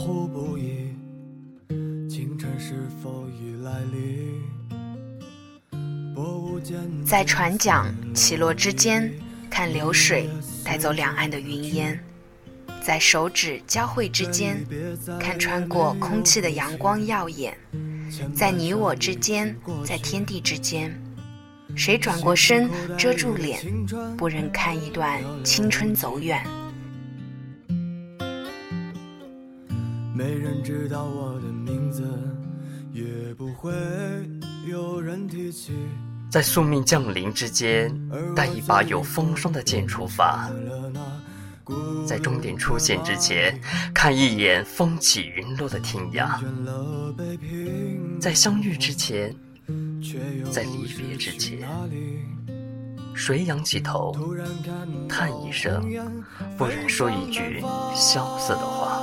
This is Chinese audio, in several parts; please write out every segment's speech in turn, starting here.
当你变得模糊不已，清晨是否已来临？在船桨起落之间，看流水带走两岸的云烟；在手指交汇之间，看穿过空气的阳光耀眼；在你我之间，在天地之间，谁转过身遮住脸，不忍看一段青春走远。没人知道我的名字，也不会有人提起。在宿命降临之间，带一把有风霜的剑出发；在终点出现之前，看一眼风起云落的天涯；在相遇之前，在离别之前，谁仰起头，叹一声，不忍说一句萧瑟的话。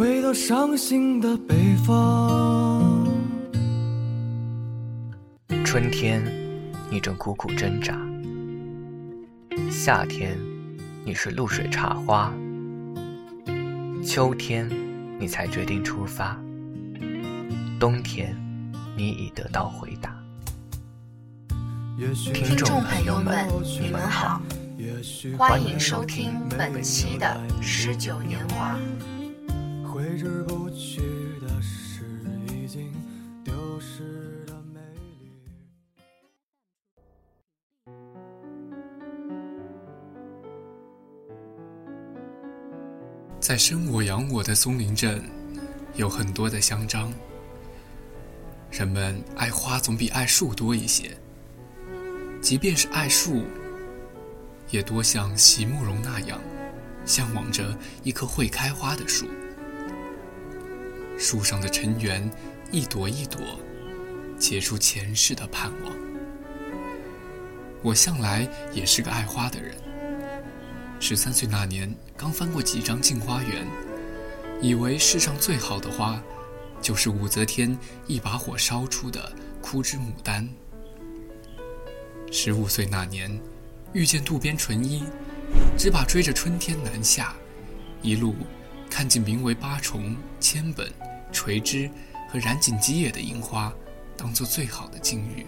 回到伤心的北方。春天，你正苦苦挣扎；夏天，你是露水茶花；秋天，你才决定出发；冬天，你已得到回答。听众朋友们，你们好，欢迎收听本期的《诗酒年华》。挥之不去的是已经丢失的美丽。在生我养我的松林镇，有很多的香樟。人们爱花总比爱树多一些，即便是爱树，也多像席慕容那样，向往着一棵会开花的树。树上的尘缘，一朵一朵，结出前世的盼望。我向来也是个爱花的人。十三岁那年，刚翻过几张《镜花缘》，以为世上最好的花，就是武则天一把火烧出的枯枝牡丹。十五岁那年，遇见渡边淳一，只把追着春天南下，一路看尽名为八重、千本。垂枝和染锦鸡野的樱花，当做最好的境遇。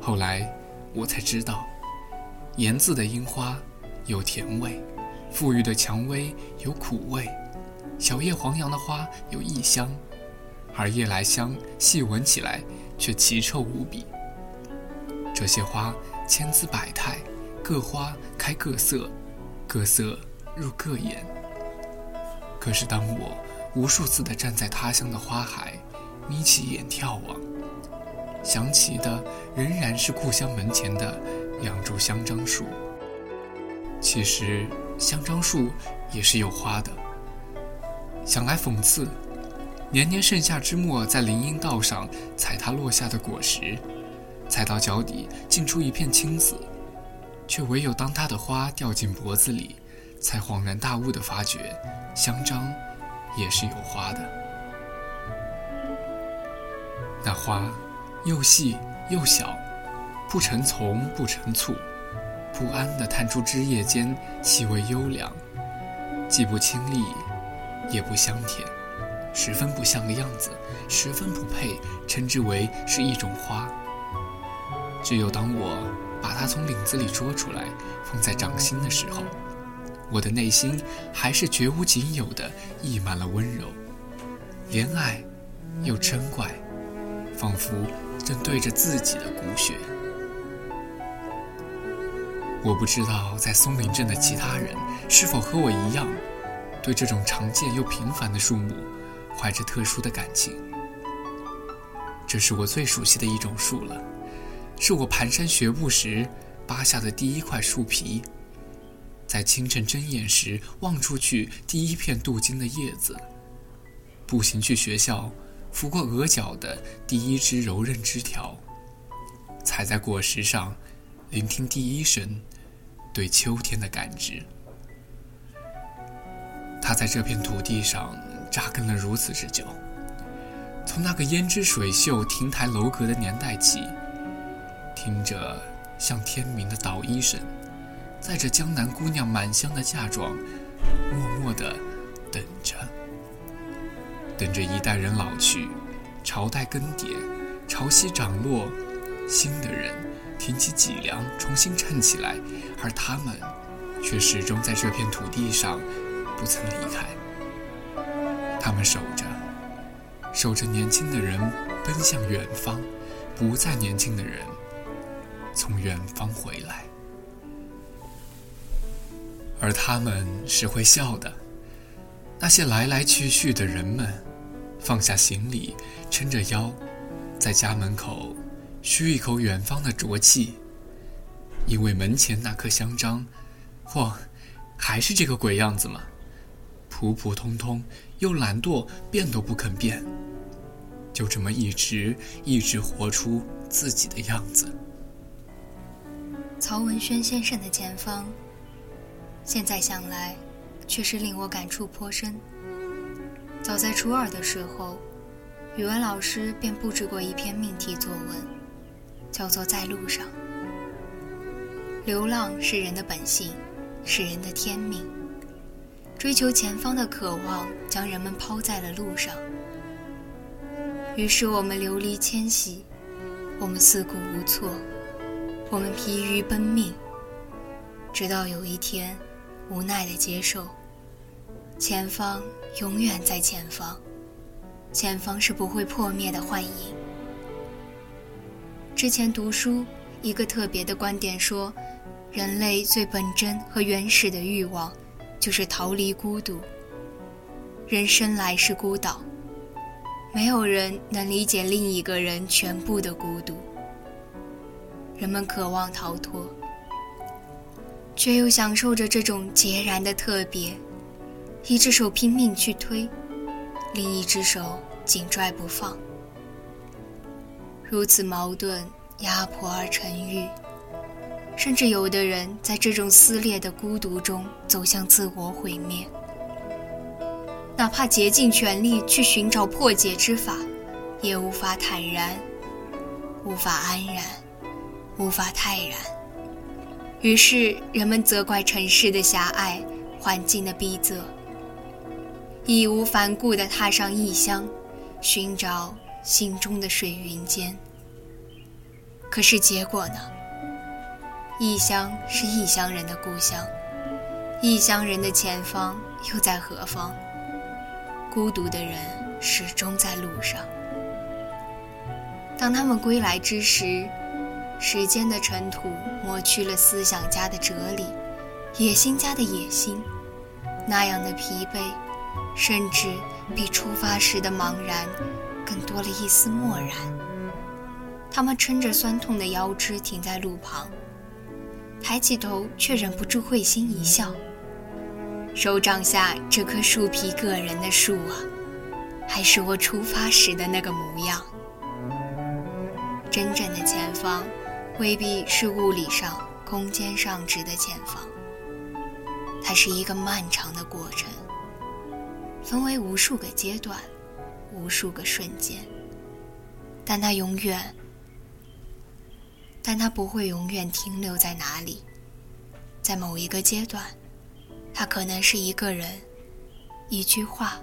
后来我才知道，盐渍的樱花有甜味，馥郁的蔷薇有苦味，小叶黄杨的花有异香，而夜来香细闻起来却奇臭无比。这些花千姿百态，各花开各色，各色入各眼。可是当我无数次的站在他乡的花海，眯起眼眺望，想起的仍然是故乡门前的两株香樟树。其实香樟树也是有花的。想来讽刺，年年盛夏之末，在林荫道上踩它落下的果实，踩到脚底浸出一片青紫，却唯有当它的花掉进脖子里，才恍然大悟的发觉，香樟。也是有花的，那花又细又小，不成丛不成簇，不安地探出枝叶间气味幽凉，既不清丽，也不香甜，十分不像个样子，十分不配称之为是一种花。只有当我把它从领子里捉出来，放在掌心的时候。我的内心还是绝无仅有的溢满了温柔，怜爱又嗔怪，仿佛正对着自己的骨血。我不知道在松林镇的其他人是否和我一样，对这种常见又平凡的树木怀着特殊的感情。这是我最熟悉的一种树了，是我蹒跚学步时扒下的第一块树皮。在清晨睁眼时望出去第一片镀金的叶子，步行去学校，拂过额角的第一枝柔韧枝条，踩在果实上，聆听第一声对秋天的感知。他在这片土地上扎根了如此之久，从那个胭脂水秀、亭台楼阁的年代起，听着像天明的捣衣声。载着江南姑娘满箱的嫁妆，默默地等着，等着一代人老去，朝代更迭，潮汐涨落，新的人挺起脊梁，重新站起来，而他们却始终在这片土地上不曾离开。他们守着，守着年轻的人奔向远方，不再年轻的人从远方回来。而他们是会笑的，那些来来去去的人们，放下行李，撑着腰，在家门口吁一口远方的浊气，因为门前那棵香樟，嚯，还是这个鬼样子吗？普普通通，又懒惰，变都不肯变，就这么一直一直活出自己的样子。曹文轩先生的前方。现在想来，确实令我感触颇深。早在初二的时候，语文老师便布置过一篇命题作文，叫做《在路上》。流浪是人的本性，是人的天命。追求前方的渴望，将人们抛在了路上。于是我们流离迁徙，我们四顾无措，我们疲于奔命，直到有一天。无奈的接受，前方永远在前方，前方是不会破灭的幻影。之前读书，一个特别的观点说，人类最本真和原始的欲望，就是逃离孤独。人生来是孤岛，没有人能理解另一个人全部的孤独。人们渴望逃脱。却又享受着这种截然的特别，一只手拼命去推，另一只手紧拽不放，如此矛盾、压迫而沉郁，甚至有的人在这种撕裂的孤独中走向自我毁灭，哪怕竭尽全力去寻找破解之法，也无法坦然，无法安然，无法泰然。于是，人们责怪城市的狭隘，环境的逼仄，义无反顾地踏上异乡，寻找心中的水云间。可是结果呢？异乡是异乡人的故乡，异乡人的前方又在何方？孤独的人始终在路上。当他们归来之时，时间的尘土抹去了思想家的哲理，野心家的野心，那样的疲惫，甚至比出发时的茫然更多了一丝漠然。他们撑着酸痛的腰肢停在路旁，抬起头却忍不住会心一笑。手掌下这棵树皮个人的树啊，还是我出发时的那个模样。真正的前方。未必是物理上、空间上值得前方，它是一个漫长的过程，分为无数个阶段、无数个瞬间，但它永远，但它不会永远停留在哪里，在某一个阶段，它可能是一个人、一句话，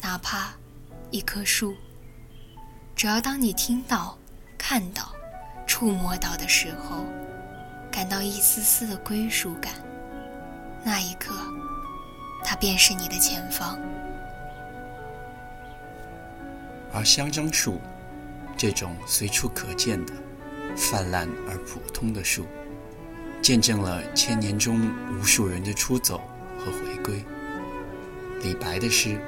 哪怕一棵树，只要当你听到、看到。触摸到的时候，感到一丝丝的归属感，那一刻，它便是你的前方。而香樟树，这种随处可见的、泛滥而普通的树，见证了千年中无数人的出走和回归。李白的诗：“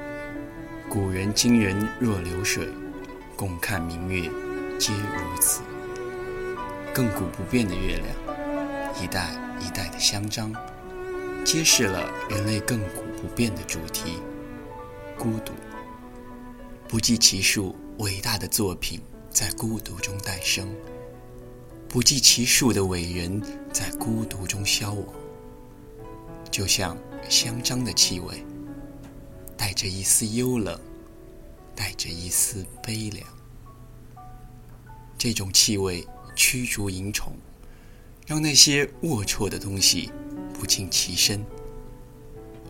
古人今人若流水，共看明月，皆如此。”亘古不变的月亮，一代一代的香樟，揭示了人类亘古不变的主题——孤独。不计其数伟大的作品在孤独中诞生，不计其数的伟人在孤独中消亡。就像香樟的气味，带着一丝幽冷，带着一丝悲凉。这种气味驱逐蝇虫，让那些龌龊的东西不近其身。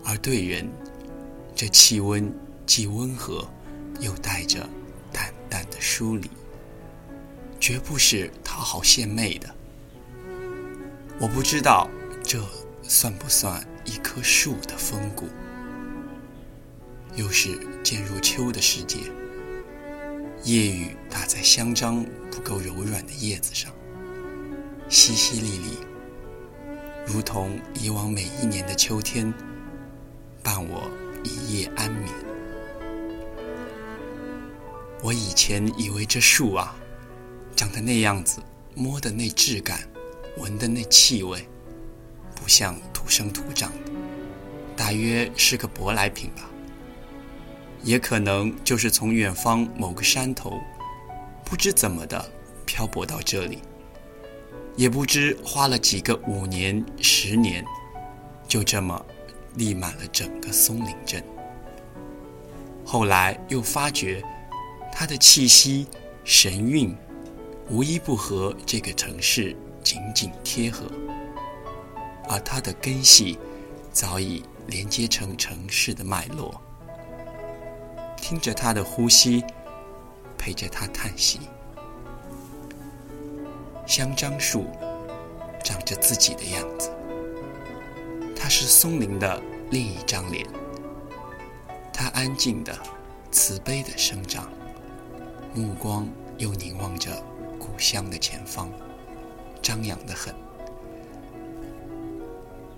而对人，这气温既温和，又带着淡淡的疏离，绝不是讨好献媚的。我不知道这算不算。一棵树的风骨，又是渐入秋的时节。夜雨打在香樟不够柔软的叶子上，淅淅沥沥，如同以往每一年的秋天，伴我一夜安眠。我以前以为这树啊，长得那样子，摸的那质感，闻的那气味，不像。土生土长的，大约是个舶来品吧。也可能就是从远方某个山头，不知怎么的漂泊到这里，也不知花了几个五年、十年，就这么立满了整个松林镇。后来又发觉，它的气息、神韵，无一不和这个城市紧紧贴合。而它的根系早已连接成城市的脉络，听着他的呼吸，陪着他叹息。香樟树长着自己的样子，它是松林的另一张脸。它安静的、慈悲的生长，目光又凝望着故乡的前方，张扬的很。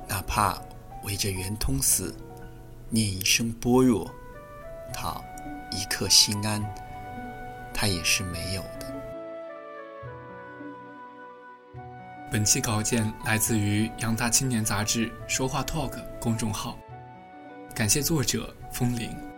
哪怕围着圆通寺念一声般若，他刻心安，他也是没有的。本期稿件来自于扬大青年杂志说话 Talk 公众号，感谢作者风铃。